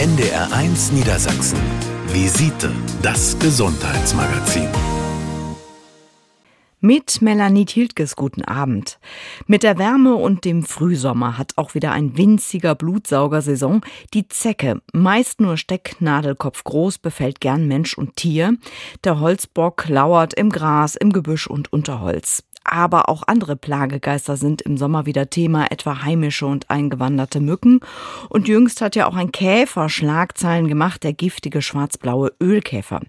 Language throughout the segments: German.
NDR1 Niedersachsen. Visite, das Gesundheitsmagazin. Mit Melanie Tiltges guten Abend. Mit der Wärme und dem Frühsommer hat auch wieder ein winziger Blutsaugersaison die Zecke, meist nur Stecknadelkopf groß, befällt gern Mensch und Tier. Der Holzbock lauert im Gras, im Gebüsch und Unterholz. Aber auch andere Plagegeister sind im Sommer wieder Thema, etwa heimische und eingewanderte Mücken. Und jüngst hat ja auch ein Käfer Schlagzeilen gemacht, der giftige schwarzblaue Ölkäfer.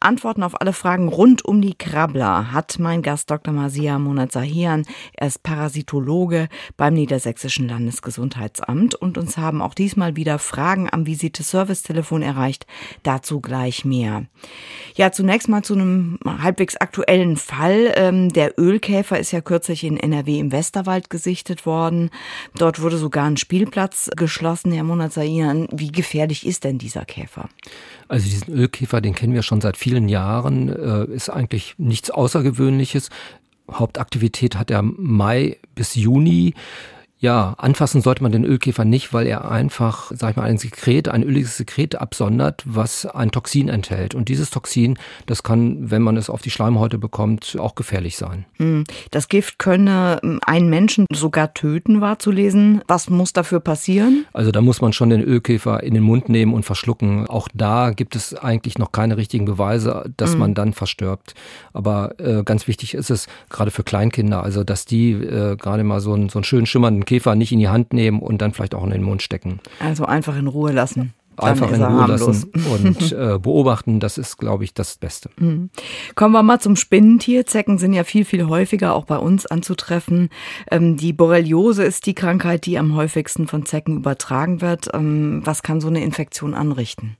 Antworten auf alle Fragen rund um die Krabbler hat mein Gast Dr. Masia Monat-Sahian. Er ist Parasitologe beim Niedersächsischen Landesgesundheitsamt und uns haben auch diesmal wieder Fragen am Visite-Service-Telefon erreicht. Dazu gleich mehr. Ja, zunächst mal zu einem halbwegs aktuellen Fall. Ähm, der Ölkäfer Käfer ist ja kürzlich in NRW im Westerwald gesichtet worden. Dort wurde sogar ein Spielplatz geschlossen, Herr Monazaian. Wie gefährlich ist denn dieser Käfer? Also diesen Ölkäfer, den kennen wir schon seit vielen Jahren, äh, ist eigentlich nichts Außergewöhnliches. Hauptaktivität hat er Mai bis Juni. Ja, anfassen sollte man den Ölkäfer nicht, weil er einfach, sag ich mal, ein Sekret, ein öliges Sekret absondert, was ein Toxin enthält. Und dieses Toxin, das kann, wenn man es auf die Schleimhäute bekommt, auch gefährlich sein. Hm. Das Gift könne hm, einen Menschen sogar töten, war zu lesen. Was muss dafür passieren? Also da muss man schon den Ölkäfer in den Mund nehmen und verschlucken. Auch da gibt es eigentlich noch keine richtigen Beweise, dass mhm. man dann verstirbt. Aber äh, ganz wichtig ist es, gerade für Kleinkinder, also dass die äh, gerade mal so einen, so einen schönen schimmernden Käfer nicht in die Hand nehmen und dann vielleicht auch in den Mund stecken. Also einfach in Ruhe lassen. Einfach in Ruhe lassen und äh, beobachten, das ist, glaube ich, das Beste. Mhm. Kommen wir mal zum Spinnentier. Zecken sind ja viel, viel häufiger auch bei uns anzutreffen. Ähm, die Borreliose ist die Krankheit, die am häufigsten von Zecken übertragen wird. Ähm, was kann so eine Infektion anrichten?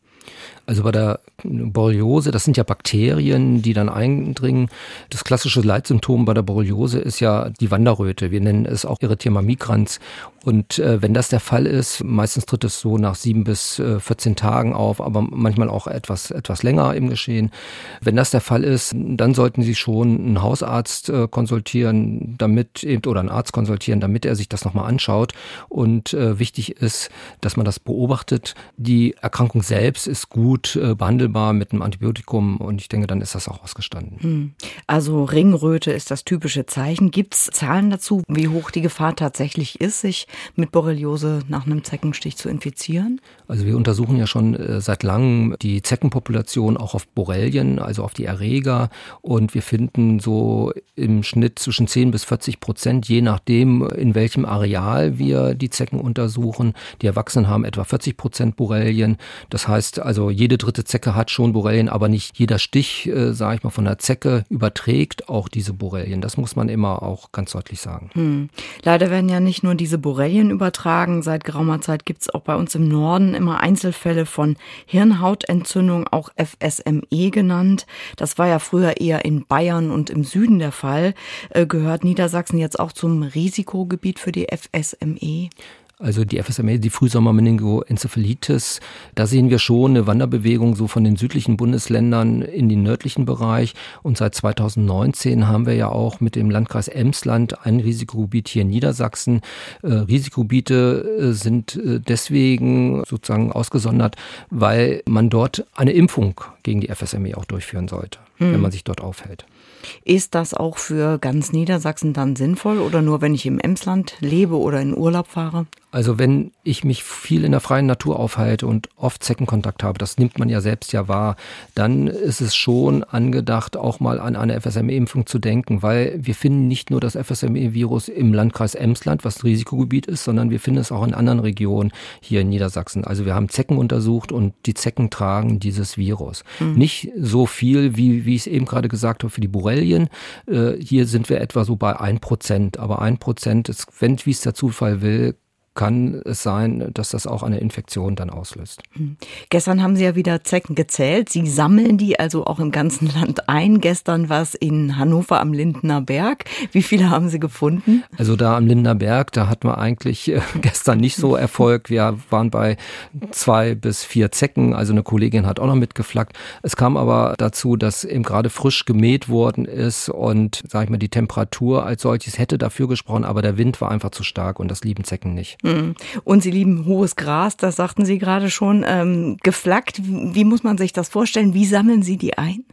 Also bei der Borreliose, das sind ja Bakterien, die dann eindringen. Das klassische Leitsymptom bei der Borreliose ist ja die Wanderröte. Wir nennen es auch Erythema migrans. Und äh, wenn das der Fall ist, meistens tritt es so nach sieben bis äh, 14 Tagen auf, aber manchmal auch etwas, etwas länger im Geschehen. Wenn das der Fall ist, dann sollten Sie schon einen Hausarzt äh, konsultieren, damit oder einen Arzt konsultieren, damit er sich das nochmal anschaut. Und äh, wichtig ist, dass man das beobachtet. Die Erkrankung selbst ist gut äh, behandelbar mit einem Antibiotikum und ich denke, dann ist das auch ausgestanden. Hm. Also Ringröte ist das typische Zeichen. Gibt es Zahlen dazu, wie hoch die Gefahr tatsächlich ist, sich mit Borreliose nach einem Zeckenstich zu infizieren? Also wir untersuchen ja schon äh, seit langem die Zeckenpopulation auch auf Borrelien, also auf die Erreger. Und wir finden so im Schnitt zwischen 10 bis 40 Prozent, je nachdem, in welchem Areal wir die Zecken untersuchen. Die Erwachsenen haben etwa 40 Prozent Borrelien. Das heißt also, jede dritte Zecke hat schon Borrelien, aber nicht jeder Stich, äh, sage ich mal, von der Zecke überträgt auch diese Borrelien. Das muss man immer auch ganz deutlich sagen. Hm. Leider werden ja nicht nur diese Borrelien übertragen. Seit geraumer Zeit gibt es auch bei uns im Norden immer Einzelfälle von Hirnhautentzündung, auch FSME genannt. Das war ja früher eher in Bayern und im Süden der Fall. Äh, gehört Niedersachsen jetzt auch zum Risikogebiet für die FSME? Also die FSMA, die Frühsommer-Meningoenzephalitis, da sehen wir schon eine Wanderbewegung so von den südlichen Bundesländern in den nördlichen Bereich. Und seit 2019 haben wir ja auch mit dem Landkreis Emsland ein Risikogebiet hier in Niedersachsen. Äh, Risikogebiete äh, sind äh, deswegen sozusagen ausgesondert, weil man dort eine Impfung gegen die FSME auch durchführen sollte, hm. wenn man sich dort aufhält. Ist das auch für ganz Niedersachsen dann sinnvoll oder nur wenn ich im Emsland lebe oder in Urlaub fahre? Also wenn ich mich viel in der freien Natur aufhalte und oft Zeckenkontakt habe, das nimmt man ja selbst ja wahr, dann ist es schon angedacht, auch mal an eine FSME-Impfung zu denken, weil wir finden nicht nur das FSME-Virus im Landkreis Emsland, was Risikogebiet ist, sondern wir finden es auch in anderen Regionen hier in Niedersachsen. Also wir haben Zecken untersucht und die Zecken tragen dieses Virus. Mhm. Nicht so viel, wie, wie ich es eben gerade gesagt habe, für die Borrelien. Äh, hier sind wir etwa so bei ein Prozent, aber ein Prozent ist, wenn, wie es der Zufall will, kann es sein, dass das auch eine Infektion dann auslöst. Hm. Gestern haben Sie ja wieder Zecken gezählt. Sie sammeln die also auch im ganzen Land ein. Gestern war es in Hannover am Lindner Berg. Wie viele haben Sie gefunden? Also da am Lindner Berg, da hatten wir eigentlich äh, gestern nicht so Erfolg. Wir waren bei zwei bis vier Zecken. Also eine Kollegin hat auch noch mitgeflaggt. Es kam aber dazu, dass eben gerade frisch gemäht worden ist und, sag ich mal, die Temperatur als solches hätte dafür gesprochen, aber der Wind war einfach zu stark und das lieben Zecken nicht. Hm. Und Sie lieben hohes Gras, das sagten Sie gerade schon. Ähm, geflackt, wie muss man sich das vorstellen? Wie sammeln Sie die ein?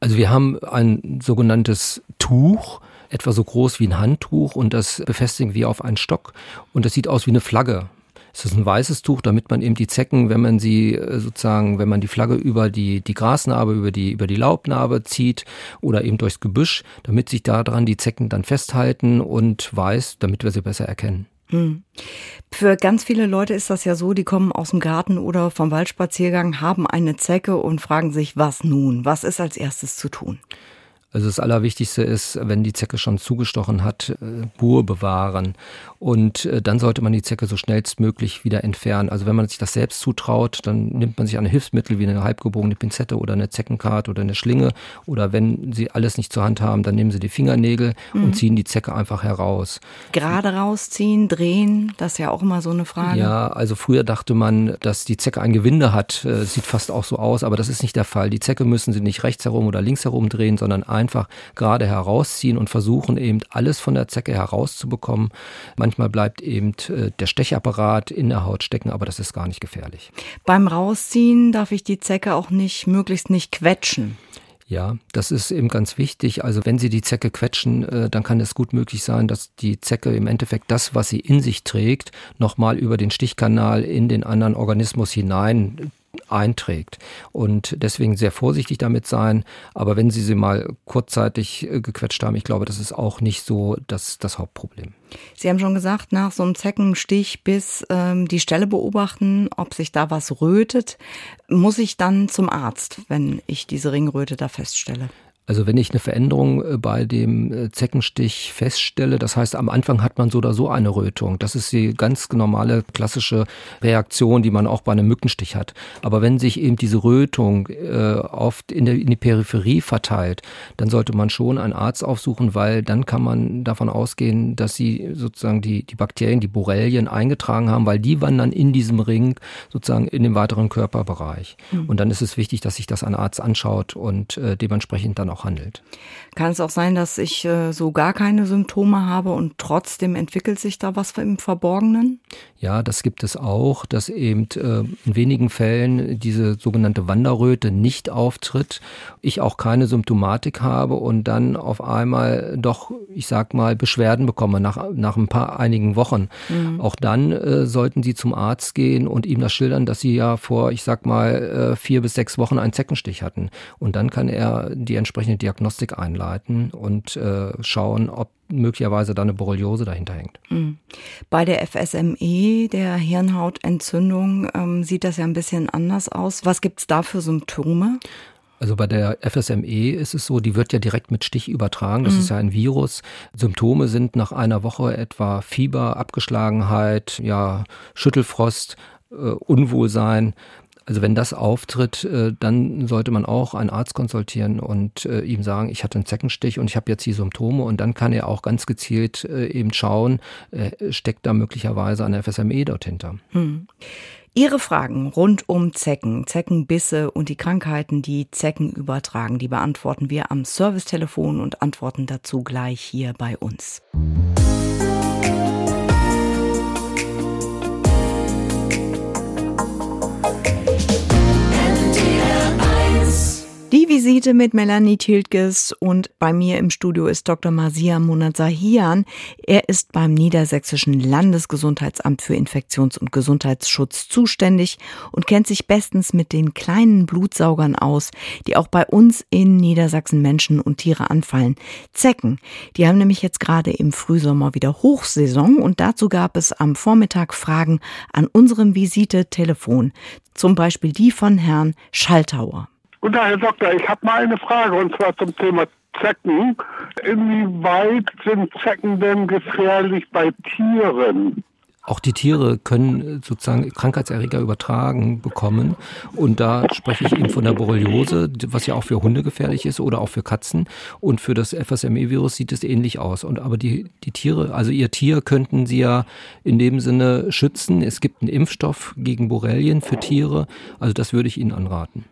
Also wir haben ein sogenanntes Tuch, etwa so groß wie ein Handtuch und das befestigen wir auf einen Stock und das sieht aus wie eine Flagge. Es ist ein weißes Tuch, damit man eben die Zecken, wenn man sie äh, sozusagen, wenn man die Flagge über die, die Grasnarbe, über die, über die Laubnarbe zieht oder eben durchs Gebüsch, damit sich daran die Zecken dann festhalten und weiß, damit wir sie besser erkennen. Hm. Für ganz viele Leute ist das ja so, die kommen aus dem Garten oder vom Waldspaziergang, haben eine Zecke und fragen sich, was nun? Was ist als erstes zu tun? Also das Allerwichtigste ist, wenn die Zecke schon zugestochen hat, äh, Ruhe bewahren. Und äh, dann sollte man die Zecke so schnellstmöglich wieder entfernen. Also wenn man sich das selbst zutraut, dann nimmt man sich ein Hilfsmittel wie eine halbgebogene Pinzette oder eine Zeckenkart oder eine Schlinge. Oder wenn Sie alles nicht zur Hand haben, dann nehmen Sie die Fingernägel mhm. und ziehen die Zecke einfach heraus. Gerade rausziehen, drehen, das ist ja auch immer so eine Frage. Ja, also früher dachte man, dass die Zecke ein Gewinde hat. Äh, sieht fast auch so aus, aber das ist nicht der Fall. Die Zecke müssen Sie nicht rechts herum oder links herum drehen, sondern einfach gerade herausziehen und versuchen eben alles von der Zecke herauszubekommen. Manchmal bleibt eben äh, der Stechapparat in der Haut stecken, aber das ist gar nicht gefährlich. Beim Rausziehen darf ich die Zecke auch nicht, möglichst nicht quetschen. Ja, das ist eben ganz wichtig. Also wenn Sie die Zecke quetschen, äh, dann kann es gut möglich sein, dass die Zecke im Endeffekt das, was sie in sich trägt, nochmal über den Stichkanal in den anderen Organismus hinein einträgt. Und deswegen sehr vorsichtig damit sein. Aber wenn Sie sie mal kurzzeitig äh, gequetscht haben, ich glaube, das ist auch nicht so das, das Hauptproblem. Sie haben schon gesagt, nach so einem Zeckenstich bis ähm, die Stelle beobachten, ob sich da was rötet, muss ich dann zum Arzt, wenn ich diese Ringröte da feststelle. Also wenn ich eine Veränderung äh, bei dem äh, Zeckenstich feststelle, das heißt am Anfang hat man so oder so eine Rötung. Das ist die ganz normale klassische Reaktion, die man auch bei einem Mückenstich hat. Aber wenn sich eben diese Rötung äh, oft in, der, in die Peripherie verteilt, dann sollte man schon einen Arzt aufsuchen, weil dann kann man davon ausgehen, dass sie sozusagen die, die Bakterien, die Borrelien eingetragen haben, weil die wandern in diesem Ring sozusagen in den weiteren Körperbereich. Mhm. Und dann ist es wichtig, dass sich das ein Arzt anschaut und äh, dementsprechend dann auch auch handelt. Kann es auch sein, dass ich äh, so gar keine Symptome habe und trotzdem entwickelt sich da was im Verborgenen? Ja, das gibt es auch, dass eben äh, in wenigen Fällen diese sogenannte Wanderröte nicht auftritt, ich auch keine Symptomatik habe und dann auf einmal doch, ich sag mal, Beschwerden bekomme nach, nach ein paar einigen Wochen. Mhm. Auch dann äh, sollten Sie zum Arzt gehen und ihm das schildern, dass Sie ja vor, ich sag mal, äh, vier bis sechs Wochen einen Zeckenstich hatten. Und dann kann er die entsprechende Diagnostik einleiten und äh, schauen, ob möglicherweise da eine Borreliose dahinter hängt. Mhm. Bei der FSME, der Hirnhautentzündung, ähm, sieht das ja ein bisschen anders aus. Was gibt es da für Symptome? Also bei der FSME ist es so, die wird ja direkt mit Stich übertragen. Das mhm. ist ja ein Virus. Symptome sind nach einer Woche etwa Fieber, Abgeschlagenheit, ja, Schüttelfrost, äh, Unwohlsein. Also wenn das auftritt, äh, dann sollte man auch einen Arzt konsultieren und äh, ihm sagen, ich hatte einen Zeckenstich und ich habe jetzt die Symptome und dann kann er auch ganz gezielt äh, eben schauen, steckt da möglicherweise eine FSME dort hinter. Hm. Ihre Fragen rund um Zecken, Zeckenbisse und die Krankheiten, die Zecken übertragen, die beantworten wir am Servicetelefon und antworten dazu gleich hier bei uns. Die Visite mit Melanie Tiltges und bei mir im Studio ist Dr. Masia Monat-Sahian. Er ist beim Niedersächsischen Landesgesundheitsamt für Infektions- und Gesundheitsschutz zuständig und kennt sich bestens mit den kleinen Blutsaugern aus, die auch bei uns in Niedersachsen Menschen und Tiere anfallen. Zecken. Die haben nämlich jetzt gerade im Frühsommer wieder Hochsaison und dazu gab es am Vormittag Fragen an unserem Visite-Telefon. Zum Beispiel die von Herrn Schaltauer. Guten Tag, Herr Doktor. Ich habe mal eine Frage und zwar zum Thema Zecken. Inwieweit sind Zecken denn gefährlich bei Tieren? Auch die Tiere können sozusagen Krankheitserreger übertragen bekommen. Und da spreche ich eben von der Borreliose, was ja auch für Hunde gefährlich ist oder auch für Katzen. Und für das FSME-Virus sieht es ähnlich aus. Und aber die, die Tiere, also ihr Tier könnten sie ja in dem Sinne schützen. Es gibt einen Impfstoff gegen Borrelien für Tiere. Also das würde ich Ihnen anraten.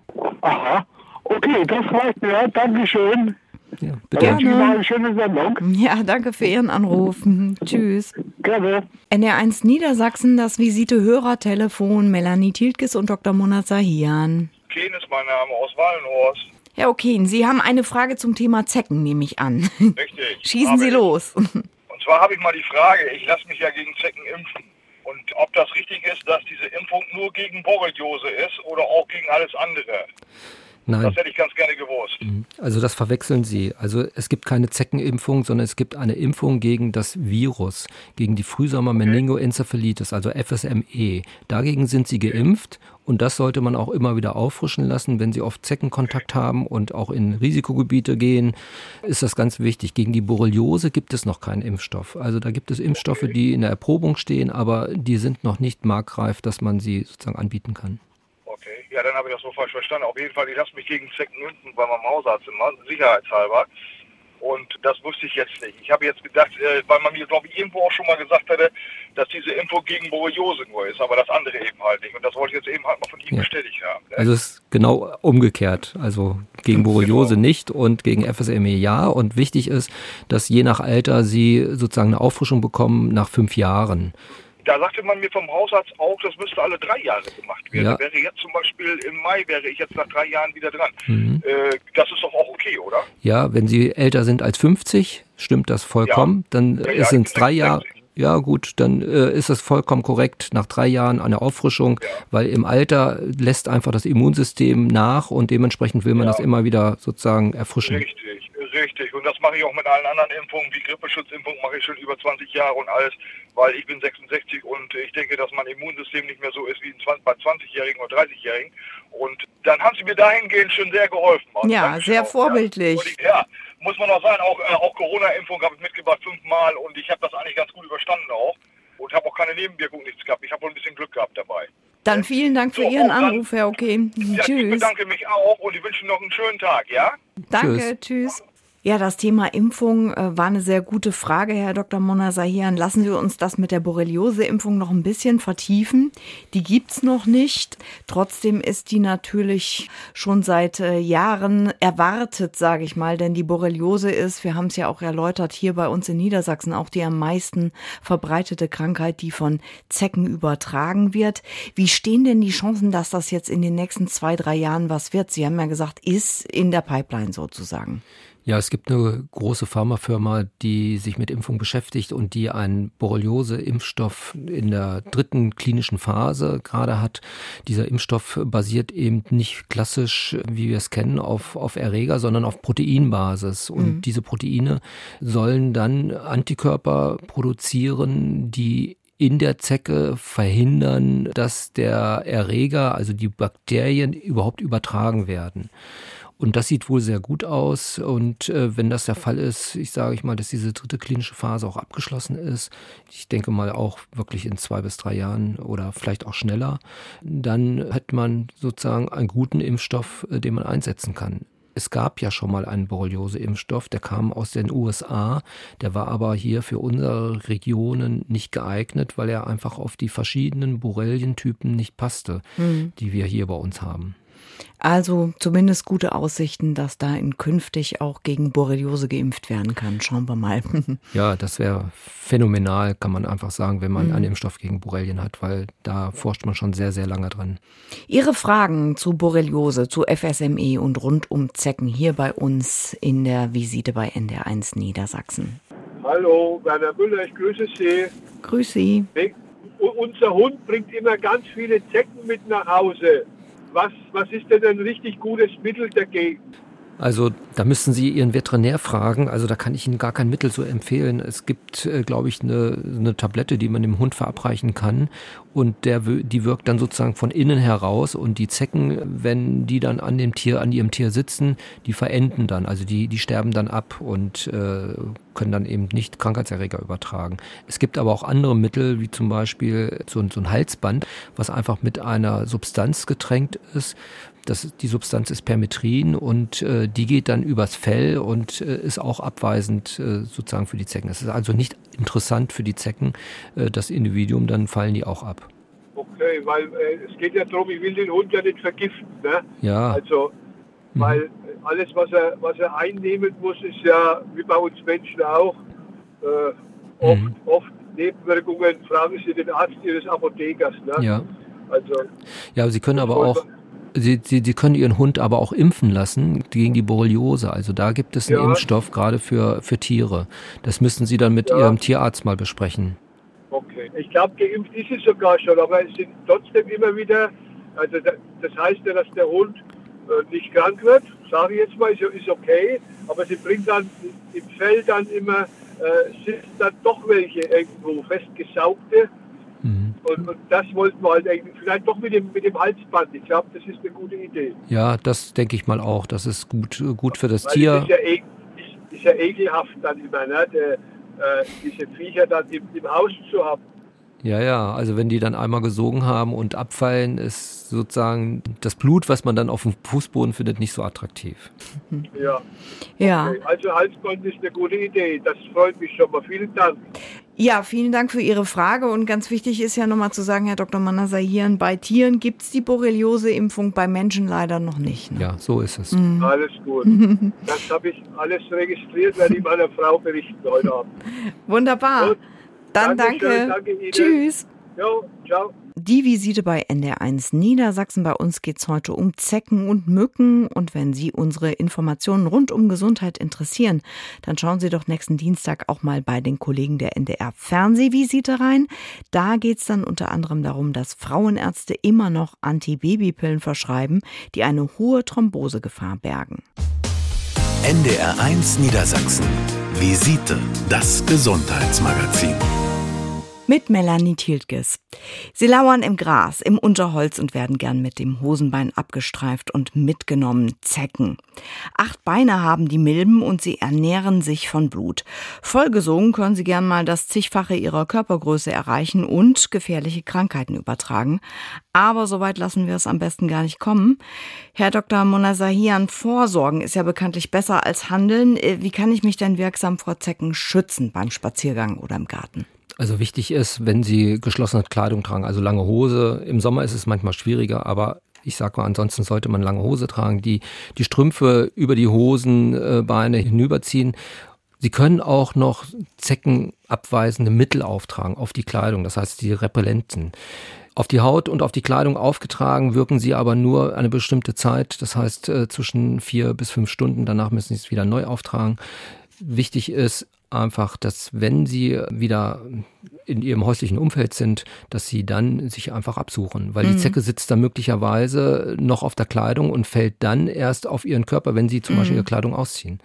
Aha. Okay, das reicht mir. Dankeschön. Ja, bitte. Gerne. Noch eine schöne Sendung. Ja, danke für Ihren Anruf. Tschüss. Gerne. NR1 Niedersachsen, das Visite-Hörertelefon, Melanie Tiltges und Dr. Mona Sahian. Keen ist mein Name aus Wallenhorst. Herr Okeen, Sie haben eine Frage zum Thema Zecken, nehme ich an. Richtig. Schießen Sie ich. los. Und zwar habe ich mal die Frage, ich lasse mich ja gegen Zecken impfen. Und ob das richtig ist, dass diese Impfung nur gegen Borreliose ist oder auch gegen alles andere. Nein. Das hätte ich ganz gerne gewusst. Also das verwechseln Sie. Also es gibt keine Zeckenimpfung, sondern es gibt eine Impfung gegen das Virus, gegen die Frühsommer-Meningoenzephalitis, also FSME. Dagegen sind Sie geimpft und das sollte man auch immer wieder auffrischen lassen, wenn Sie oft Zeckenkontakt haben und auch in Risikogebiete gehen, ist das ganz wichtig. Gegen die Borreliose gibt es noch keinen Impfstoff. Also da gibt es Impfstoffe, die in der Erprobung stehen, aber die sind noch nicht marktreif, dass man sie sozusagen anbieten kann. Ja, dann habe ich das so falsch verstanden. Auf jeden Fall, ich lasse mich gegen Zecken impfen bei meinem Hausarzt immer, sicherheitshalber. Und das wusste ich jetzt nicht. Ich habe jetzt gedacht, äh, weil man mir, glaube ich, irgendwo auch schon mal gesagt hatte, dass diese Impfung gegen Borreliose nur ist, aber das andere eben halt nicht. Und das wollte ich jetzt eben halt mal von Ihnen Ja. bestätigt haben. ne? Also es ist genau umgekehrt. Also gegen Borreliose Genau. nicht und gegen FSME ja. Und wichtig ist, dass je nach Alter sie sozusagen eine Auffrischung bekommen nach fünf Jahren. Da sagte man mir vom Hausarzt auch, das müsste alle drei Jahre gemacht werden. Ja. Wäre jetzt zum Beispiel im Mai, wäre ich jetzt nach drei Jahren wieder dran. Mhm. Äh, das ist doch auch okay, oder? Ja, wenn sie älter sind als 50, stimmt das vollkommen. Dann Ja, ja, sind es drei Jahre. 66. Ja gut, dann äh, ist es vollkommen korrekt nach drei Jahren eine Auffrischung, weil im Alter lässt einfach das Immunsystem nach und dementsprechend will man Ja. das immer wieder sozusagen erfrischen. Richtig, richtig. Und das mache ich auch mit allen anderen Impfungen. Die Grippeschutzimpfung mache ich schon über 20 Jahre und alles, weil ich bin 66 und ich denke, dass mein Immunsystem nicht mehr so ist wie ein 20, bei 20-Jährigen oder 30-Jährigen. Und dann haben sie mir dahingehend schon sehr geholfen. Also Ja, sehr auch, vorbildlich. Ja. Ich, ja, muss man auch sagen, auch, äh, auch Corona-Impfung habe ich mitgebracht fünfmal und ich habe das eigentlich ganz gut überstanden auch. Und habe auch keine Nebenwirkungen nichts gehabt. Ich habe wohl ein bisschen Glück gehabt dabei. Dann vielen Dank für So, Ihren dann- Anruf, Herr Okeen. Ja, ich Tschüss. bedanke mich auch und ich wünsche noch einen schönen Tag, ja? Danke, tschüss. Ja, das Thema Impfung äh, war eine sehr gute Frage, Herr Dr. Monasahian. Lassen Sie uns das mit der Borreliose-Impfung noch ein bisschen vertiefen. Die gibt's noch nicht. Trotzdem ist die natürlich schon seit äh, Jahren erwartet, sage ich mal. Denn die Borreliose ist, wir haben es ja auch erläutert, hier bei uns in Niedersachsen auch die am meisten verbreitete Krankheit, die von Zecken übertragen wird. Wie stehen denn die Chancen, dass das jetzt in den nächsten zwei, drei Jahren was wird? Sie haben ja gesagt, ist in der Pipeline sozusagen. Ja, es gibt eine große Pharmafirma, die sich mit Impfung beschäftigt und die einen Borreliose-Impfstoff in der dritten klinischen Phase gerade hat. Dieser Impfstoff basiert eben nicht klassisch, wie wir es kennen, auf, auf Erreger, sondern auf Proteinbasis. Und diese Proteine sollen dann Antikörper produzieren, die in der Zecke verhindern, dass der Erreger, also die Bakterien, überhaupt übertragen werden. Und das sieht wohl sehr gut aus. Und äh, wenn das der Fall ist, ich sage ich mal, dass diese dritte klinische Phase auch abgeschlossen ist, ich denke mal auch wirklich in zwei bis drei Jahren oder vielleicht auch schneller, dann hat man sozusagen einen guten Impfstoff, äh, den man einsetzen kann. Es gab ja schon mal einen Borreliose-Impfstoff, der kam aus den USA, der war aber hier für unsere Regionen nicht geeignet, weil er einfach auf die verschiedenen Borrelientypen nicht passte, die wir hier bei uns haben. Also zumindest gute Aussichten, dass da in künftig auch gegen Borreliose geimpft werden kann. Schauen wir mal. Ja, das wäre phänomenal, kann man einfach sagen, wenn man einen Impfstoff gegen Borrelien hat, weil da forscht man schon sehr, sehr lange dran. Ihre Fragen zu Borreliose, zu FSME und rund um Zecken hier bei uns in der Visite bei NDR1 Niedersachsen. Hallo, Werner Müller, ich grüße Sie. Grüß Sie. Unser Hund bringt immer ganz viele Zecken mit nach Hause. Was, was ist denn ein richtig gutes Mittel dagegen? Also da müssen Sie Ihren Veterinär fragen. Also da kann ich Ihnen gar kein Mittel so empfehlen. Es gibt, äh, glaube ich, eine, eine Tablette, die man dem Hund verabreichen kann. Und der, die wirkt dann sozusagen von innen heraus. Und die Zecken, wenn die dann an dem Tier, an ihrem Tier sitzen, die verenden dann. Also die, die sterben dann ab und äh, können dann eben nicht Krankheitserreger übertragen. Es gibt aber auch andere Mittel, wie zum Beispiel so, ein- so ein Halsband, was einfach mit einer Substanz getränkt ist. Das, die Substanz ist Permetrin und äh, die geht dann übers Fell und äh, ist auch abweisend äh, sozusagen für die Zecken. Es ist also nicht interessant für die Zecken, äh, das Individuum, dann fallen die auch ab. Okay, weil äh, es geht ja darum, ich will den Hund ja nicht vergiften. Ne? Ja, Also, mhm. weil alles, was er, was er einnehmen muss, ist ja wie bei uns Menschen auch äh, oft, mhm. oft Nebenwirkungen. Fragen Sie den Arzt Ihres Apothekers. Ne? Ja. Also, ja, Sie können aber auch Sie, Sie, Sie können Ihren Hund aber auch impfen lassen gegen die Borreliose. Also da gibt es einen ja. Impfstoff gerade für, für Tiere. Das müssen Sie dann mit ja. Ihrem Tierarzt mal besprechen. Okay. Ich glaube, geimpft ist es sogar schon, aber es sind trotzdem immer wieder, also das heißt ja, dass der Hund äh, nicht krank wird, sage ich jetzt mal, ist, ist okay, aber sie bringt dann im Fell dann immer, äh, sind dann doch welche irgendwo festgesaugte Mhm. Und, und, das wollten wir halt eigentlich, vielleicht doch mit dem, mit dem Halsband. Ich glaube, das ist eine gute Idee. Ja, das denke ich mal auch. Das ist gut, gut für das Weil Tier. Ist ja, e ist, ja ekelhaft dann immer, ne? Der, äh, diese Viecher dann im, im Haus zu haben. Ja, ja, also wenn die dann einmal gesogen haben und abfallen, ist sozusagen das Blut, was man dann auf dem Fußboden findet, nicht so attraktiv. Ja. ja. Okay. Also Halsband ist eine gute Idee. Das freut mich schon mal. Vielen Dank. Ja, vielen Dank für Ihre Frage. Und ganz wichtig ist ja nochmal zu sagen, Herr Dr. Manasahian, bei Tieren gibt es die Borreliose-Impfung, bei Menschen leider noch nicht. Ne? Ja, so ist es. Mhm. Alles gut. Das habe ich alles registriert, werde ich meiner Frau berichten heute Abend. Wunderbar. Gut. Dann danke. danke Tschüss. Jo, ciao. Die Visite bei NDR1 Niedersachsen. Bei uns geht es heute um Zecken und Mücken. Und wenn Sie unsere Informationen rund um Gesundheit interessieren, dann schauen Sie doch nächsten Dienstag auch mal bei den Kollegen der NDR Fernsehvisite rein. Da geht es dann unter anderem darum, dass Frauenärzte immer noch Antibabypillen verschreiben, die eine hohe Thrombosegefahr bergen. NDR1 Niedersachsen. Visite, das Gesundheitsmagazin mit Melanie Tiltges. Sie lauern im Gras, im Unterholz und werden gern mit dem Hosenbein abgestreift und mitgenommen. Zecken. Acht Beine haben die Milben und sie ernähren sich von Blut. Vollgesogen können sie gern mal das zigfache ihrer Körpergröße erreichen und gefährliche Krankheiten übertragen. Aber soweit lassen wir es am besten gar nicht kommen. Herr Dr. Monazahian, Vorsorgen ist ja bekanntlich besser als Handeln. Wie kann ich mich denn wirksam vor Zecken schützen beim Spaziergang oder im Garten? Also wichtig ist, wenn Sie geschlossene Kleidung tragen, also lange Hose. Im Sommer ist es manchmal schwieriger, aber ich sag mal, ansonsten sollte man lange Hose tragen, die die Strümpfe über die Hosenbeine hinüberziehen. Sie können auch noch zeckenabweisende Mittel auftragen auf die Kleidung, das heißt die Repellenten. Auf die Haut und auf die Kleidung aufgetragen wirken sie aber nur eine bestimmte Zeit, das heißt äh, zwischen vier bis fünf Stunden. Danach müssen sie es wieder neu auftragen. Wichtig ist einfach, dass wenn sie wieder in ihrem häuslichen Umfeld sind, dass sie dann sich einfach absuchen, weil mhm. die Zecke sitzt da möglicherweise noch auf der Kleidung und fällt dann erst auf ihren Körper, wenn sie zum mhm. Beispiel ihre Kleidung ausziehen.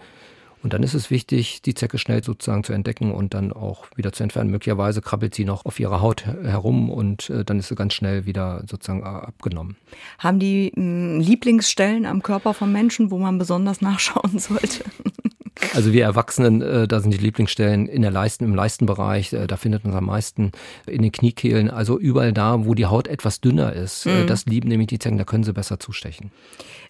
Und dann ist es wichtig, die Zecke schnell sozusagen zu entdecken und dann auch wieder zu entfernen. Möglicherweise krabbelt sie noch auf ihrer Haut herum und äh, dann ist sie ganz schnell wieder sozusagen äh, abgenommen. Haben die mh, Lieblingsstellen am Körper von Menschen, wo man besonders nachschauen sollte? Also wir Erwachsenen, äh, da sind die Lieblingsstellen in der Leisten, im Leistenbereich, äh, da findet man es am meisten in den Kniekehlen, also überall da, wo die Haut etwas dünner ist. Äh, mhm. Das lieben nämlich die Zecken, da können sie besser zustechen.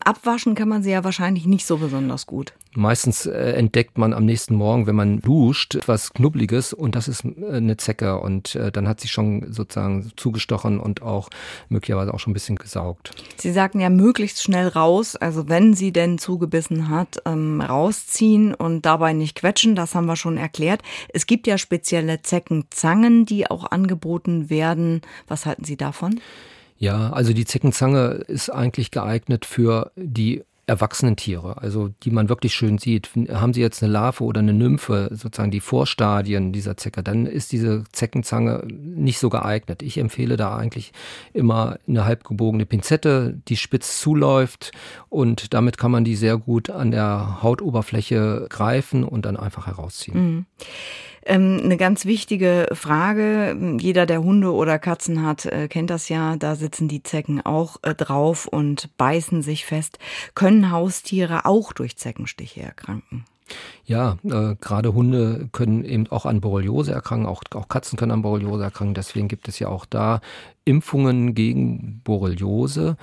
Abwaschen kann man sie ja wahrscheinlich nicht so besonders gut. Meistens äh, entdeckt man am nächsten Morgen, wenn man duscht, etwas Knubbeliges und das ist äh, eine Zecke und äh, dann hat sie schon sozusagen zugestochen und auch möglicherweise auch schon ein bisschen gesaugt. Sie sagten ja möglichst schnell raus, also wenn sie denn zugebissen hat, ähm, rausziehen und dabei nicht quetschen, das haben wir schon erklärt. Es gibt ja spezielle Zeckenzangen, die auch angeboten werden. Was halten Sie davon? Ja, also die Zeckenzange ist eigentlich geeignet für die erwachsenen Tiere, also die man wirklich schön sieht. Haben Sie jetzt eine Larve oder eine Nymphe, sozusagen die Vorstadien dieser Zecke, dann ist diese Zeckenzange nicht so geeignet. Ich empfehle da eigentlich immer eine halbgebogene Pinzette, die spitz zuläuft und damit kann man die sehr gut an der Hautoberfläche greifen und dann einfach herausziehen. Mhm. Ähm, eine ganz wichtige Frage. Jeder, der Hunde oder Katzen hat, äh, kennt das ja. Da sitzen die Zecken auch äh, drauf und beißen sich fest. Können Haustiere auch durch Zeckenstiche erkranken? Ja, äh, gerade Hunde können eben auch an Borreliose erkranken, auch, auch Katzen können an Borreliose erkranken. Deswegen gibt es ja auch da Impfungen gegen Borreliose.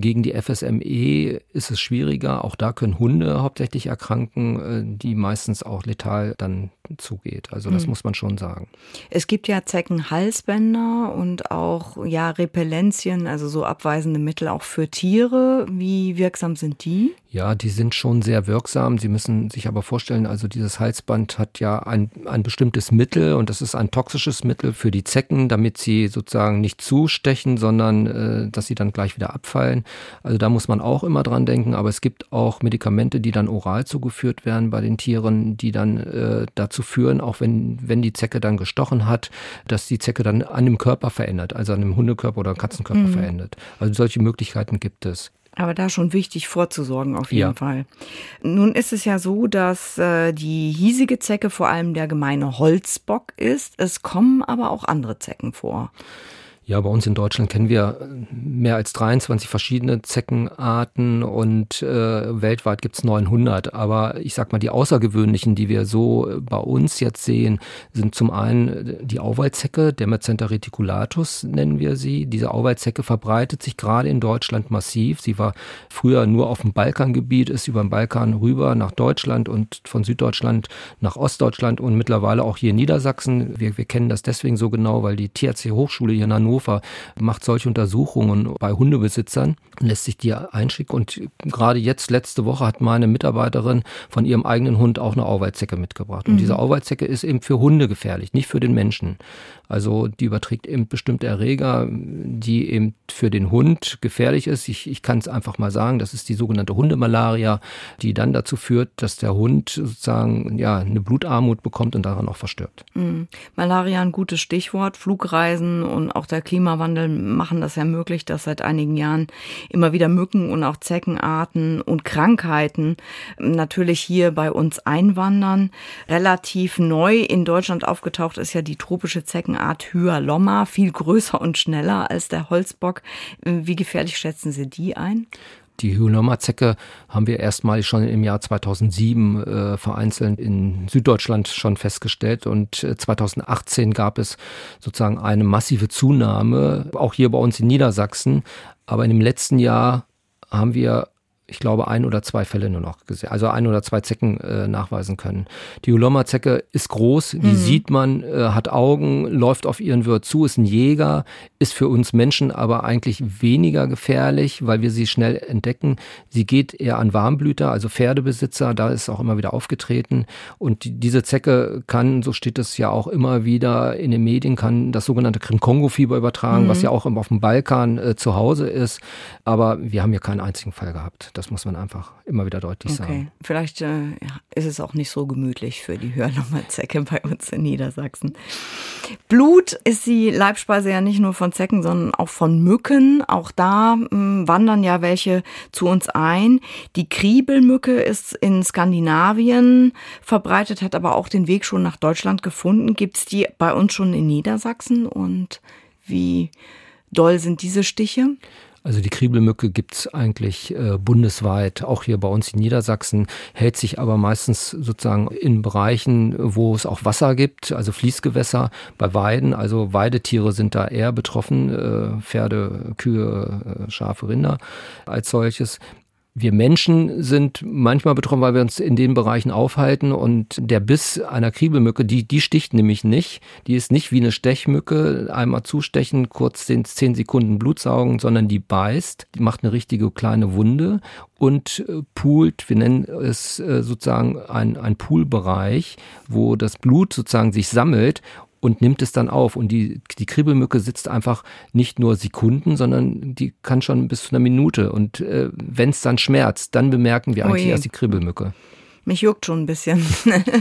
Gegen die FSME ist es schwieriger. Auch da können Hunde hauptsächlich erkranken, äh, die meistens auch letal dann zugeht. Also das mhm. muss man schon sagen. Es gibt ja Zeckenhalsbänder und auch ja Repellenzien, also so abweisende Mittel auch für Tiere. Wie wirksam sind die? Ja, die sind schon sehr wirksam. Sie müssen sich aber vorstellen, also dieses Halsband hat ja ein, ein bestimmtes Mittel und das ist ein toxisches Mittel für die Zecken, damit sie sozusagen nicht zustechen, sondern äh, dass sie dann gleich wieder abfallen. Also da muss man auch immer dran denken, aber es gibt auch Medikamente, die dann oral zugeführt werden bei den Tieren, die dann äh, dazu führen, auch wenn, wenn die Zecke dann gestochen hat, dass die Zecke dann an dem Körper verändert, also an dem Hundekörper oder Katzenkörper mhm. verändert. Also solche Möglichkeiten gibt es. Aber da schon wichtig vorzusorgen auf jeden ja. Fall. Nun ist es ja so, dass äh, die hiesige Zecke vor allem der gemeine Holzbock ist. Es kommen aber auch andere Zecken vor. Ja, bei uns in Deutschland kennen wir mehr als 23 verschiedene Zeckenarten und äh, weltweit gibt's 900. Aber ich sag mal, die außergewöhnlichen, die wir so bei uns jetzt sehen, sind zum einen die Auwaldzecke, Dermacenta reticulatus nennen wir sie. Diese Auwaldzecke verbreitet sich gerade in Deutschland massiv. Sie war früher nur auf dem Balkangebiet, ist über den Balkan rüber nach Deutschland und von Süddeutschland nach Ostdeutschland und mittlerweile auch hier in Niedersachsen. Wir, wir kennen das deswegen so genau, weil die THC Hochschule hier in Hannover Hannover macht solche Untersuchungen bei Hundebesitzern und lässt sich die einschicken. Und gerade jetzt, letzte Woche, hat meine Mitarbeiterin von ihrem eigenen Hund auch eine Auweidzecke mitgebracht. Und mhm. diese Auweidzecke ist eben für Hunde gefährlich, nicht für den Menschen. Also die überträgt eben bestimmte Erreger, die eben für den Hund gefährlich ist. Ich, ich kann es einfach mal sagen, das ist die sogenannte Hundemalaria, die dann dazu führt, dass der Hund sozusagen ja eine Blutarmut bekommt und daran auch verstirbt. Mhm. Malaria ein gutes Stichwort. Flugreisen und auch der Klimawandel machen das ja möglich, dass seit einigen Jahren immer wieder Mücken und auch Zeckenarten und Krankheiten natürlich hier bei uns einwandern. Relativ neu in Deutschland aufgetaucht ist ja die tropische Zeckenart Hyalomma, viel größer und schneller als der Holzbock. Wie gefährlich schätzen Sie die ein? Die Hyalomma-Zecke haben wir erstmalig schon im Jahr 2007 äh, vereinzelt in Süddeutschland schon festgestellt und 2018 äh, gab es sozusagen eine massive Zunahme, auch hier bei uns in Niedersachsen. Aber in dem letzten Jahr haben wir ich glaube, ein oder zwei Fälle nur noch gesehen, also ein oder zwei Zecken äh, nachweisen können. Die Uloma-Zecke ist groß, die mhm. sieht man, äh, hat Augen, läuft auf ihren Wirt zu, ist ein Jäger, ist für uns Menschen aber eigentlich weniger gefährlich, weil wir sie schnell entdecken. Sie geht eher an Warmblüter, also Pferdebesitzer, da ist auch immer wieder aufgetreten. Und die, diese Zecke kann, so steht es ja auch immer wieder in den Medien, kann das sogenannte Krim-Kongo-Fieber übertragen, mhm. was ja auch auf dem Balkan äh, zu Hause ist. Aber wir haben hier keinen einzigen Fall gehabt. Das muss man einfach immer wieder deutlich okay. sagen. Vielleicht äh, ist es auch nicht so gemütlich für die Hörnummer-Zecke bei uns in Niedersachsen. Blut ist die Leibspeise ja nicht nur von Zecken, sondern auch von Mücken. Auch da mh, hm, wandern ja welche zu uns ein. Die Kriebelmücke ist in Skandinavien verbreitet, hat aber auch den Weg schon nach Deutschland gefunden. Gibt es die bei uns schon in Niedersachsen? Und wie doll sind diese Stiche? Also die Kriebelmücke gibt's eigentlich äh, bundesweit, auch hier bei uns in Niedersachsen, hält sich aber meistens sozusagen in Bereichen, wo es auch Wasser gibt, also Fließgewässer bei Weiden. Also Weidetiere sind da eher betroffen, äh, Pferde, Kühe, äh, Schafe, Rinder als solches wir Menschen sind manchmal betroffen, weil wir uns in den Bereichen aufhalten und der Biss einer Kriebelmücke, die, die sticht nämlich nicht. Die ist nicht wie eine Stechmücke, einmal zustechen, kurz den zehn Sekunden Blut saugen, sondern die beißt, die macht eine richtige kleine Wunde und äh, poolt, wir nennen es äh, sozusagen ein, ein Poolbereich, wo das Blut sozusagen sich sammelt und nimmt es dann auf. Und die, die Kribbelmücke sitzt einfach nicht nur Sekunden, sondern die kann schon bis zu einer Minute. Und äh, wenn es dann schmerzt, dann bemerken wir eigentlich Oje. erst die Kribbelmücke. Mich juckt schon ein bisschen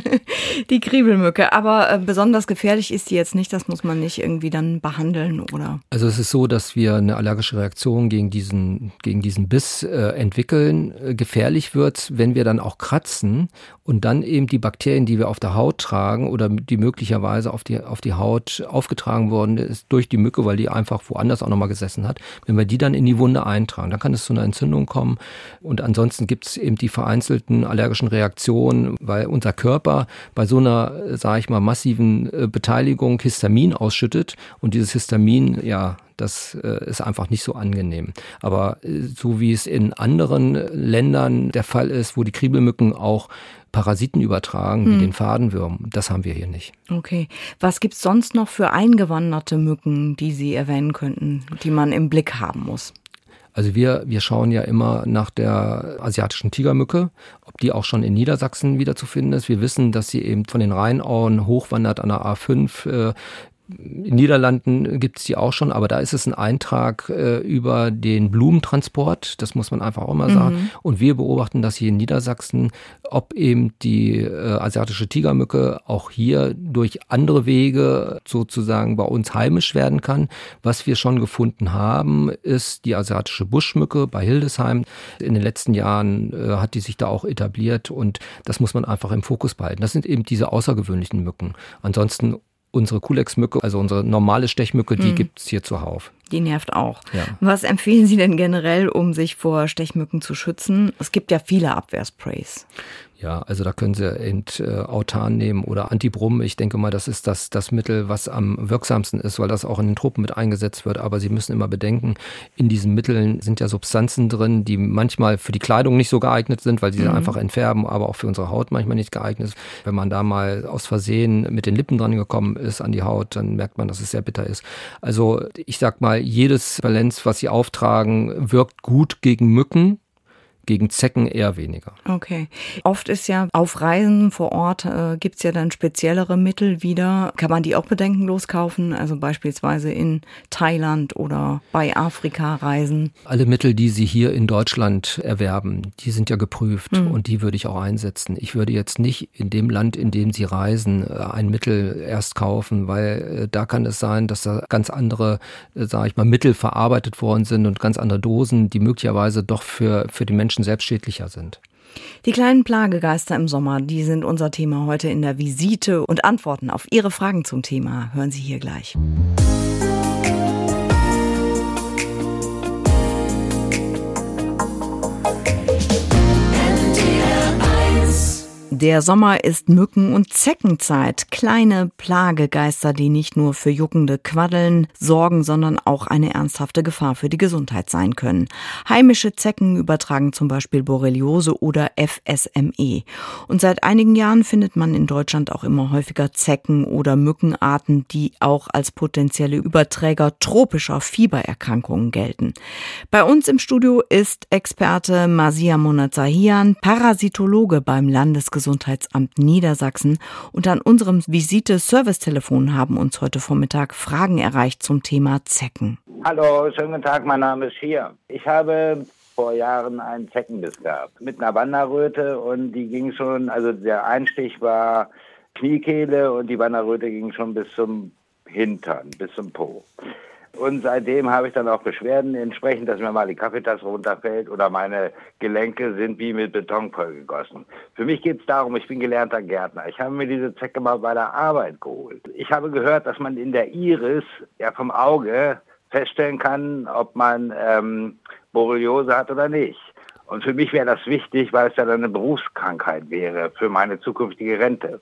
die Kriebelmücke. Aber äh, besonders gefährlich ist die jetzt nicht. Das muss man nicht irgendwie dann behandeln, oder? Also es ist so, dass wir eine allergische Reaktion gegen diesen, gegen diesen Biss äh, entwickeln. Äh, gefährlich wird, wenn wir dann auch kratzen und dann eben die Bakterien, die wir auf der Haut tragen oder die möglicherweise auf die, auf die Haut aufgetragen worden ist durch die Mücke, weil die einfach woanders auch nochmal gesessen hat. Wenn wir die dann in die Wunde eintragen, dann kann es zu einer Entzündung kommen. Und ansonsten gibt es eben die vereinzelten allergischen Reaktionen Reaktion, weil unser Körper bei so einer, sage ich mal, massiven äh, Beteiligung Histamin ausschüttet und dieses Histamin, ja, Das äh, ist einfach nicht so angenehm. Aber äh, so wie es in anderen Ländern der Fall ist, wo die Kriebelmücken auch Parasiten übertragen, wie hm. den Fadenwurm. Das haben wir hier nicht. Okay. Was gibt es sonst noch für eingewanderte Mücken, die Sie erwähnen könnten, die man im Blick haben muss? Also wir, wir schauen ja immer nach der asiatischen Tigermücke, ob die auch schon in Niedersachsen wieder zu finden ist. Wir wissen, dass sie eben von den Rheinauen hochwandert an der A5 äh, in Niederlanden gibt es die auch schon, aber da ist es ein Eintrag äh, über den Blumentransport, das muss man einfach auch mal sagen. Mhm. Und wir beobachten das hier in Niedersachsen, ob eben die äh, asiatische Tigermücke auch hier durch andere Wege sozusagen bei uns heimisch werden kann. Was wir schon gefunden haben, ist die asiatische Buschmücke bei Hildesheim. In den letzten Jahren äh, hat die sich da auch etabliert und das muss man einfach im Fokus behalten. Das sind eben diese außergewöhnlichen Mücken. Ansonsten unsere Kulex-Mücke, also unsere normale Stechmücke, die mhm. gibt es hier zuhauf. Die nervt auch. Ja. Was empfehlen Sie denn generell, um sich vor Stechmücken zu schützen? Es gibt ja viele Abwehrsprays. Ja, also da können Sie Ent, äh, Autan nehmen oder Antibrum. Ich denke mal, das ist das, das Mittel, was am wirksamsten ist, weil das auch in den Truppen mit eingesetzt wird. Aber Sie müssen immer bedenken, in diesen Mitteln sind ja Substanzen drin, die manchmal für die Kleidung nicht so geeignet sind, weil sie mhm. einfach entfärben, aber auch für unsere Haut manchmal nicht geeignet ist. Wenn man da mal aus Versehen mit den Lippen dran gekommen ist an die Haut, dann merkt man, dass es sehr bitter ist. Also ich sag mal, jedes Valenz, was Sie auftragen, wirkt gut gegen Mücken gegen Zecken eher weniger. Okay. Oft ist ja auf Reisen vor Ort äh, gibt es ja dann speziellere Mittel wieder. Kann man die auch bedenkenlos kaufen? Also beispielsweise in Thailand oder bei Afrika-Reisen? Alle Mittel, die Sie hier in Deutschland erwerben, die sind ja geprüft mhm. und die würde ich auch einsetzen. Ich würde jetzt nicht in dem Land, in dem Sie reisen, äh, ein Mittel erst kaufen, weil äh, da kann es sein, dass da ganz andere, äh, sage ich mal, Mittel verarbeitet worden sind und ganz andere Dosen, die möglicherweise doch für, für die Menschen Menschen selbst schädlicher sind. Die kleinen Plagegeister im Sommer, die sind unser Thema heute in der Visite und Antworten auf Ihre Fragen zum Thema hören Sie hier gleich. Der Sommer ist Mücken- und Zeckenzeit. Kleine Plagegeister, die nicht nur für juckende Quaddeln sorgen, sondern auch eine ernsthafte Gefahr für die Gesundheit sein können. Heimische Zecken übertragen zum Beispiel Borreliose oder FSME. Und seit einigen Jahren findet man in Deutschland auch immer häufiger Zecken- oder Mückenarten, die auch als potenzielle Überträger tropischer Fiebererkrankungen gelten. Bei uns im Studio ist Experte Masia Monazahian, Parasitologe beim Landesgesundheitsamt Gesundheitsamt Niedersachsen und an unserem Visite-Service-Telefon haben uns heute Vormittag Fragen erreicht zum Thema Zecken. Hallo, schönen guten Tag, mein Name ist Schier. Ich habe vor Jahren einen Zeckenbiss gehabt mit einer Wanderröte und die ging schon, also der Einstich war Kniekehle und die Wanderröte ging schon bis zum Hintern, bis zum Po. Und seitdem habe ich dann auch Beschwerden entsprechend, dass mir mal die Kaffeetasse runterfällt oder meine Gelenke sind wie mit Beton vollgegossen. Für mich geht es darum, ich bin gelernter Gärtner. Ich habe mir diese Zecke mal bei der Arbeit geholt. Ich habe gehört, dass man in der Iris ja vom Auge feststellen kann, ob man ähm, Borreliose hat oder nicht. Und für mich wäre das wichtig, weil es ja dann eine Berufskrankheit wäre für meine zukünftige Rente.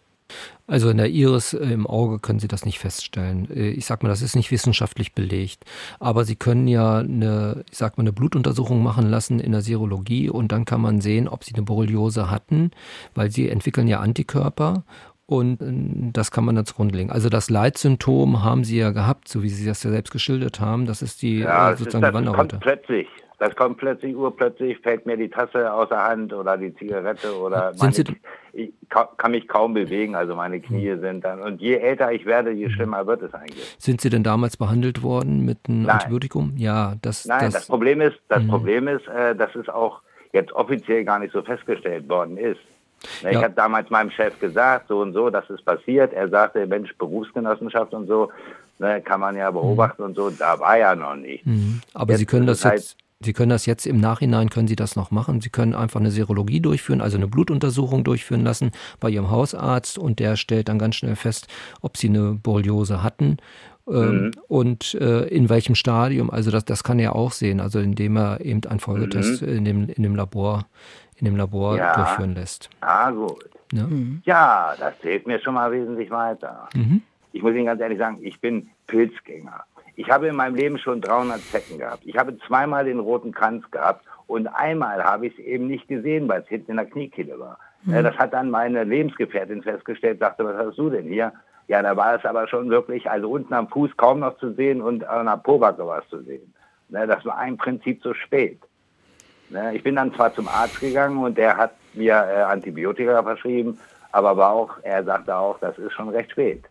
Also in der Iris äh, im Auge können Sie das nicht feststellen. Äh, ich sag mal, das ist nicht wissenschaftlich belegt. Aber Sie können ja eine, ich sag mal, eine Blutuntersuchung machen lassen in der Serologie und dann kann man sehen, ob Sie eine Borreliose hatten, weil Sie entwickeln ja Antikörper und äh, das kann man zugrunde legen. Also das Leitsymptom haben Sie ja gehabt, so wie Sie das ja selbst geschildert haben. Das ist die ja, sozusagen ist, die Wanderröte. Plötzlich. Das kommt plötzlich, urplötzlich fällt mir die Tasse aus der Hand oder die Zigarette oder meine, ich kann mich kaum bewegen, also meine Knie hm. sind dann. Und je älter ich werde, je schlimmer wird es eigentlich. Sind Sie denn damals behandelt worden mit einem Nein. Antibiotikum? Ja, das. Nein, das, das Problem ist, das mhm. Problem ist, äh, dass es auch jetzt offiziell gar nicht so festgestellt worden ist. Ne, ich ja. habe damals meinem Chef gesagt, so und so, das ist passiert. Er sagte, Mensch, Berufsgenossenschaft und so, ne, kann man ja beobachten mhm. und so. Da war ja noch nicht. Mhm. Aber jetzt Sie können das jetzt Sie können das jetzt im Nachhinein, können Sie das noch machen. Sie können einfach eine Serologie durchführen, also eine Blutuntersuchung durchführen lassen bei Ihrem Hausarzt und der stellt dann ganz schnell fest, ob Sie eine Borreliose hatten ähm, mhm. und äh, in welchem Stadium. Also das, das kann er auch sehen, also indem er eben einen Folgetest mhm. in, dem, in dem Labor, in dem Labor ja. durchführen lässt. Ah, gut. Ja? Mhm. ja, das hilft mir schon mal wesentlich weiter. Mhm. Ich muss Ihnen ganz ehrlich sagen, ich bin Pilzgänger. Ich habe in meinem Leben schon 300 Zecken gehabt. Ich habe zweimal den roten Kranz gehabt und einmal habe ich es eben nicht gesehen, weil es hinten in der Kniekehle war. Mhm. Das hat dann meine Lebensgefährtin festgestellt, sagte, was hast du denn hier? Ja, da war es aber schon wirklich, also unten am Fuß kaum noch zu sehen und an der Pobacke was zu sehen. Ne, das war im Prinzip zu spät. Ne, ich bin dann zwar zum Arzt gegangen und der hat mir äh, Antibiotika verschrieben, aber war auch, er sagte auch, das ist schon recht spät.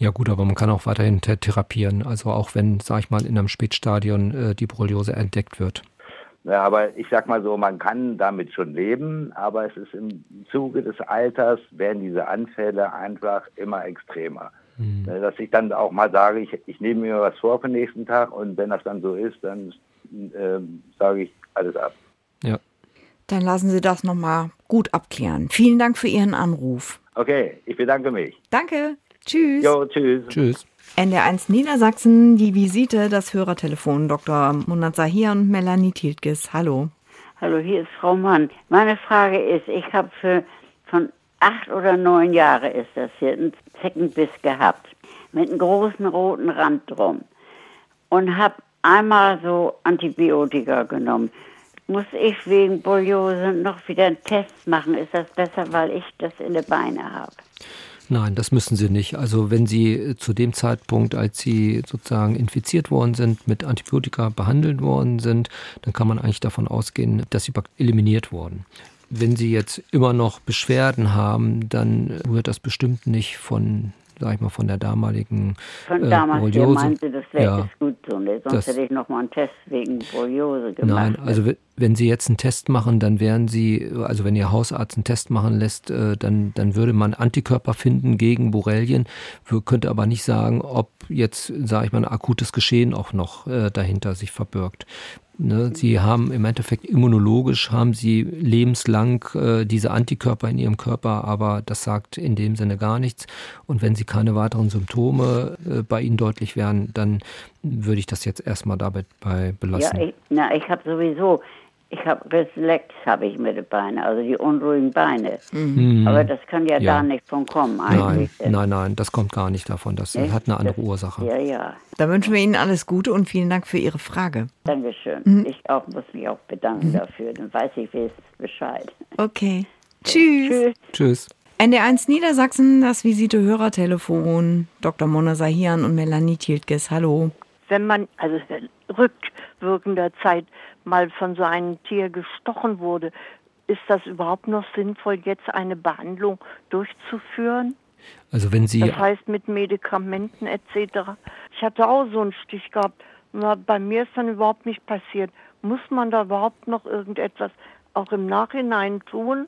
Ja gut, aber man kann auch weiterhin therapieren, also auch wenn, sag ich mal, in einem Spätstadion äh, die Borreliose entdeckt wird. Ja, aber ich sag mal so, man kann damit schon leben, aber es ist im Zuge des Alters werden diese Anfälle einfach immer extremer. Mhm. Dass ich dann auch mal sage, ich, ich nehme mir was vor für den nächsten Tag und wenn das dann so ist, dann äh, sage ich alles ab. Ja. Dann lassen Sie das nochmal gut abklären. Vielen Dank für Ihren Anruf. Okay, ich bedanke mich. Danke. Tschüss. Jo, tschüss. Tschüss. NDR1 Niedersachsen, die Visite, das Hörertelefon, Dr. Monat Sahir und Melanie Tiltges. Hallo. Hallo, hier ist Frau Mann. Meine Frage ist, ich habe für von acht oder neun Jahre ist das hier einen Zeckenbiss gehabt mit einem großen roten Rand drum und habe einmal so Antibiotika genommen. Muss ich wegen Borreliose noch wieder einen Test machen? Ist das besser, weil ich das in den Beinen habe? Nein, das müssen Sie nicht. Also wenn Sie zu dem Zeitpunkt, als Sie sozusagen infiziert worden sind, mit Antibiotika behandelt worden sind, dann kann man eigentlich davon ausgehen, dass Sie eliminiert wurden. Wenn Sie jetzt immer noch Beschwerden haben, dann wird das bestimmt nicht von sag ich mal, von der damaligen Von äh, damals, Borreliose. der meinte, das wäre ja, gut so. Ne? Sonst das, hätte ich noch mal einen Test wegen Borreliose gemacht. Nein, also wenn Sie jetzt einen Test machen, dann wären Sie, also wenn Ihr Hausarzt einen Test machen lässt, äh, dann, dann würde man Antikörper finden gegen Borrelien, könnte aber nicht sagen, ob jetzt, sage ich mal, ein akutes Geschehen auch noch äh, dahinter sich verbirgt. Ne? Sie haben im Endeffekt immunologisch haben sie lebenslang äh, diese Antikörper in ihrem Körper, aber das sagt in dem Sinne gar nichts. Und wenn sie keine weiteren Symptome äh, bei ihnen deutlich werden, dann würde ich das jetzt erstmal dabei belassen. Ja, ich, na, ich habe sowieso ich habe Reflex habe ich mit den Beinen, also die unruhigen Beine. Mhm. Aber das kann ja, ja, da nicht von kommen eigentlich. Nein, nein, nein, das kommt gar nicht davon. Das nicht? hat eine andere das, Ursache. Ja, ja. Da wünschen wir Ihnen alles Gute und vielen Dank für Ihre Frage. Dankeschön. Mhm. Ich auch, muss mich auch bedanken mhm. dafür. Dann weiß ich Bescheid. Okay. Tschüss. Tschüss. Tschüss. NDR1 Niedersachsen, das Visite-Hörertelefon. Dr. Mona Sahian und Melanie Tiltges. Hallo. Wenn man, also rückwirkender Zeit, mal von so einem Tier gestochen wurde, ist das überhaupt noch sinnvoll, jetzt eine Behandlung durchzuführen? Also wenn Sie das heißt mit Medikamenten etc. Ich hatte auch so einen Stich gehabt. Bei mir ist dann überhaupt nicht passiert. Muss man da überhaupt noch irgendetwas auch im Nachhinein tun?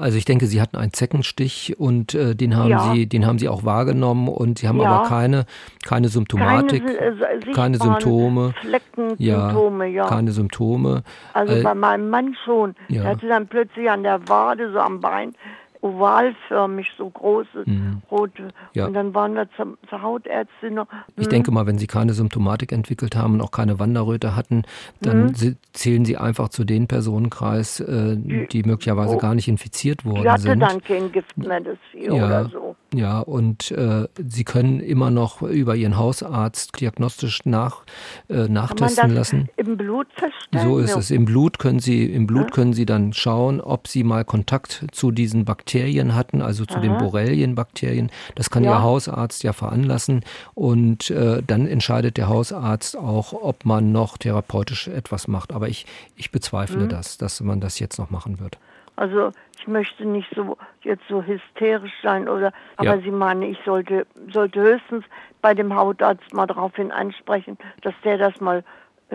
Also ich denke, Sie hatten einen Zeckenstich und äh, den haben ja. Sie, den haben Sie auch wahrgenommen und Sie haben ja. aber keine, keine Symptomatik, keine, äh, keine Symptome, Fleckensymptome, ja, ja, keine Symptome. Also äh, bei meinem Mann schon. Er hatte dann plötzlich an der Wade, so am Bein, ovalförmig, so große mhm. rote. Ja. Und dann waren wir zur, zur Hautärztin noch. Ich mhm. denke mal, wenn Sie keine Symptomatik entwickelt haben und auch keine Wanderröte hatten, dann mhm. zählen Sie einfach zu den Personenkreis, äh, die möglicherweise oh. gar nicht infiziert worden die hatte sind. dann kein Gift mehr, das ja, oder so. Ja, und äh, Sie können immer noch über Ihren Hausarzt diagnostisch nach, äh, nachtesten lassen. Im Blut feststellen? So ist es. Im Blut können Sie, im Blut können Sie dann schauen, ob Sie mal Kontakt zu diesen Bakterien Bakterien hatten, also zu Aha. den Borrelienbakterien. Das kann ja. Ihr Hausarzt ja veranlassen und äh, dann entscheidet der Hausarzt auch, ob man noch therapeutisch etwas macht. Aber ich, ich bezweifle mhm. das, dass man das jetzt noch machen wird. Also ich möchte nicht so jetzt so hysterisch sein oder aber ja. Sie meinen, ich sollte sollte höchstens bei dem Hautarzt mal daraufhin ansprechen, dass der das mal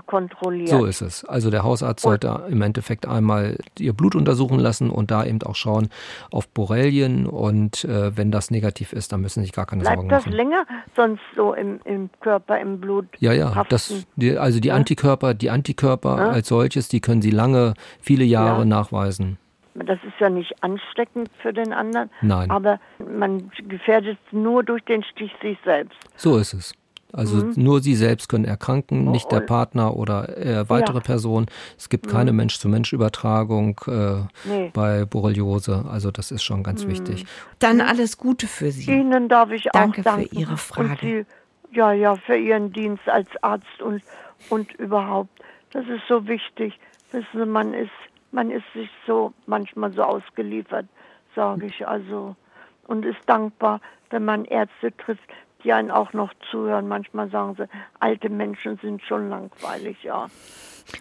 kontrolliert. So ist es. Also der Hausarzt sollte im Endeffekt einmal ihr Blut untersuchen lassen und da eben auch schauen auf Borrelien und äh, wenn das negativ ist, dann müssen Sie sich gar keine Bleibt Sorgen machen. Bleibt das länger sonst so im, im Körper, im Blut? Ja, ja. Das, die, also die ja? Antikörper, die Antikörper ja? als solches, die können Sie lange, viele Jahre ja. nachweisen. Das ist ja nicht ansteckend für den anderen. Nein. Aber man gefährdet nur durch den Stich sich selbst. So ist es. Also mhm. nur sie selbst können erkranken, oh, nicht der Partner oder äh, weitere ja. Person. Es gibt mhm. keine Mensch-zu-Mensch-Übertragung äh, nee. bei Borreliose. Also das ist schon ganz mhm. wichtig. Dann alles Gute für Sie. Ihnen darf ich Danke auch danken. für Ihre Frage. Sie Ja, ja, für Ihren Dienst als Arzt und, und überhaupt. Das ist so wichtig. Wissen Sie, man ist, man ist sich so manchmal so ausgeliefert, sage ich also. Und ist dankbar, wenn man Ärzte trifft, die einen auch noch zuhören. Manchmal sagen sie, alte Menschen sind schon langweilig, ja.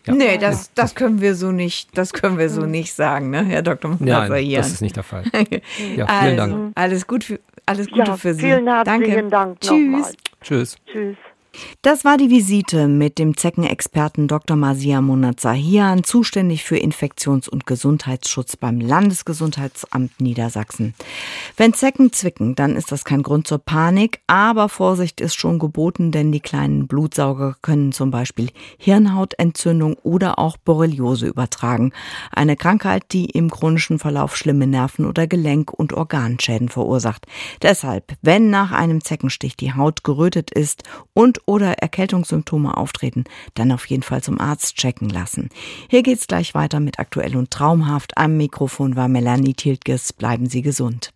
Ja. Nee, das, das können wir so nicht, das können wir so hm. nicht sagen, ne, Herr Dr. Nein, das ist nicht der Fall. ja, vielen also, Dank. Alles, gut für, alles Gute ja, für Sie. Vielen herzlichen Dank. Tschüss. Tschüss. Tschüss. Das war die Visite mit dem Zeckenexperten Dr. Masia Monat Sahian, zuständig für Infektions- und Gesundheitsschutz beim Landesgesundheitsamt Niedersachsen. Wenn Zecken zwicken, dann ist das kein Grund zur Panik, aber Vorsicht ist schon geboten, denn die kleinen Blutsauger können zum Beispiel Hirnhautentzündung oder auch Borreliose übertragen. Eine Krankheit, die im chronischen Verlauf schlimme Nerven- oder Gelenk- und Organschäden verursacht. Deshalb, wenn nach einem Zeckenstich die Haut gerötet ist und oder Erkältungssymptome auftreten, dann auf jeden Fall zum Arzt checken lassen. Hier geht's gleich weiter mit Aktuell und Traumhaft. Am Mikrofon war Melanie Tiltges. Bleiben Sie gesund.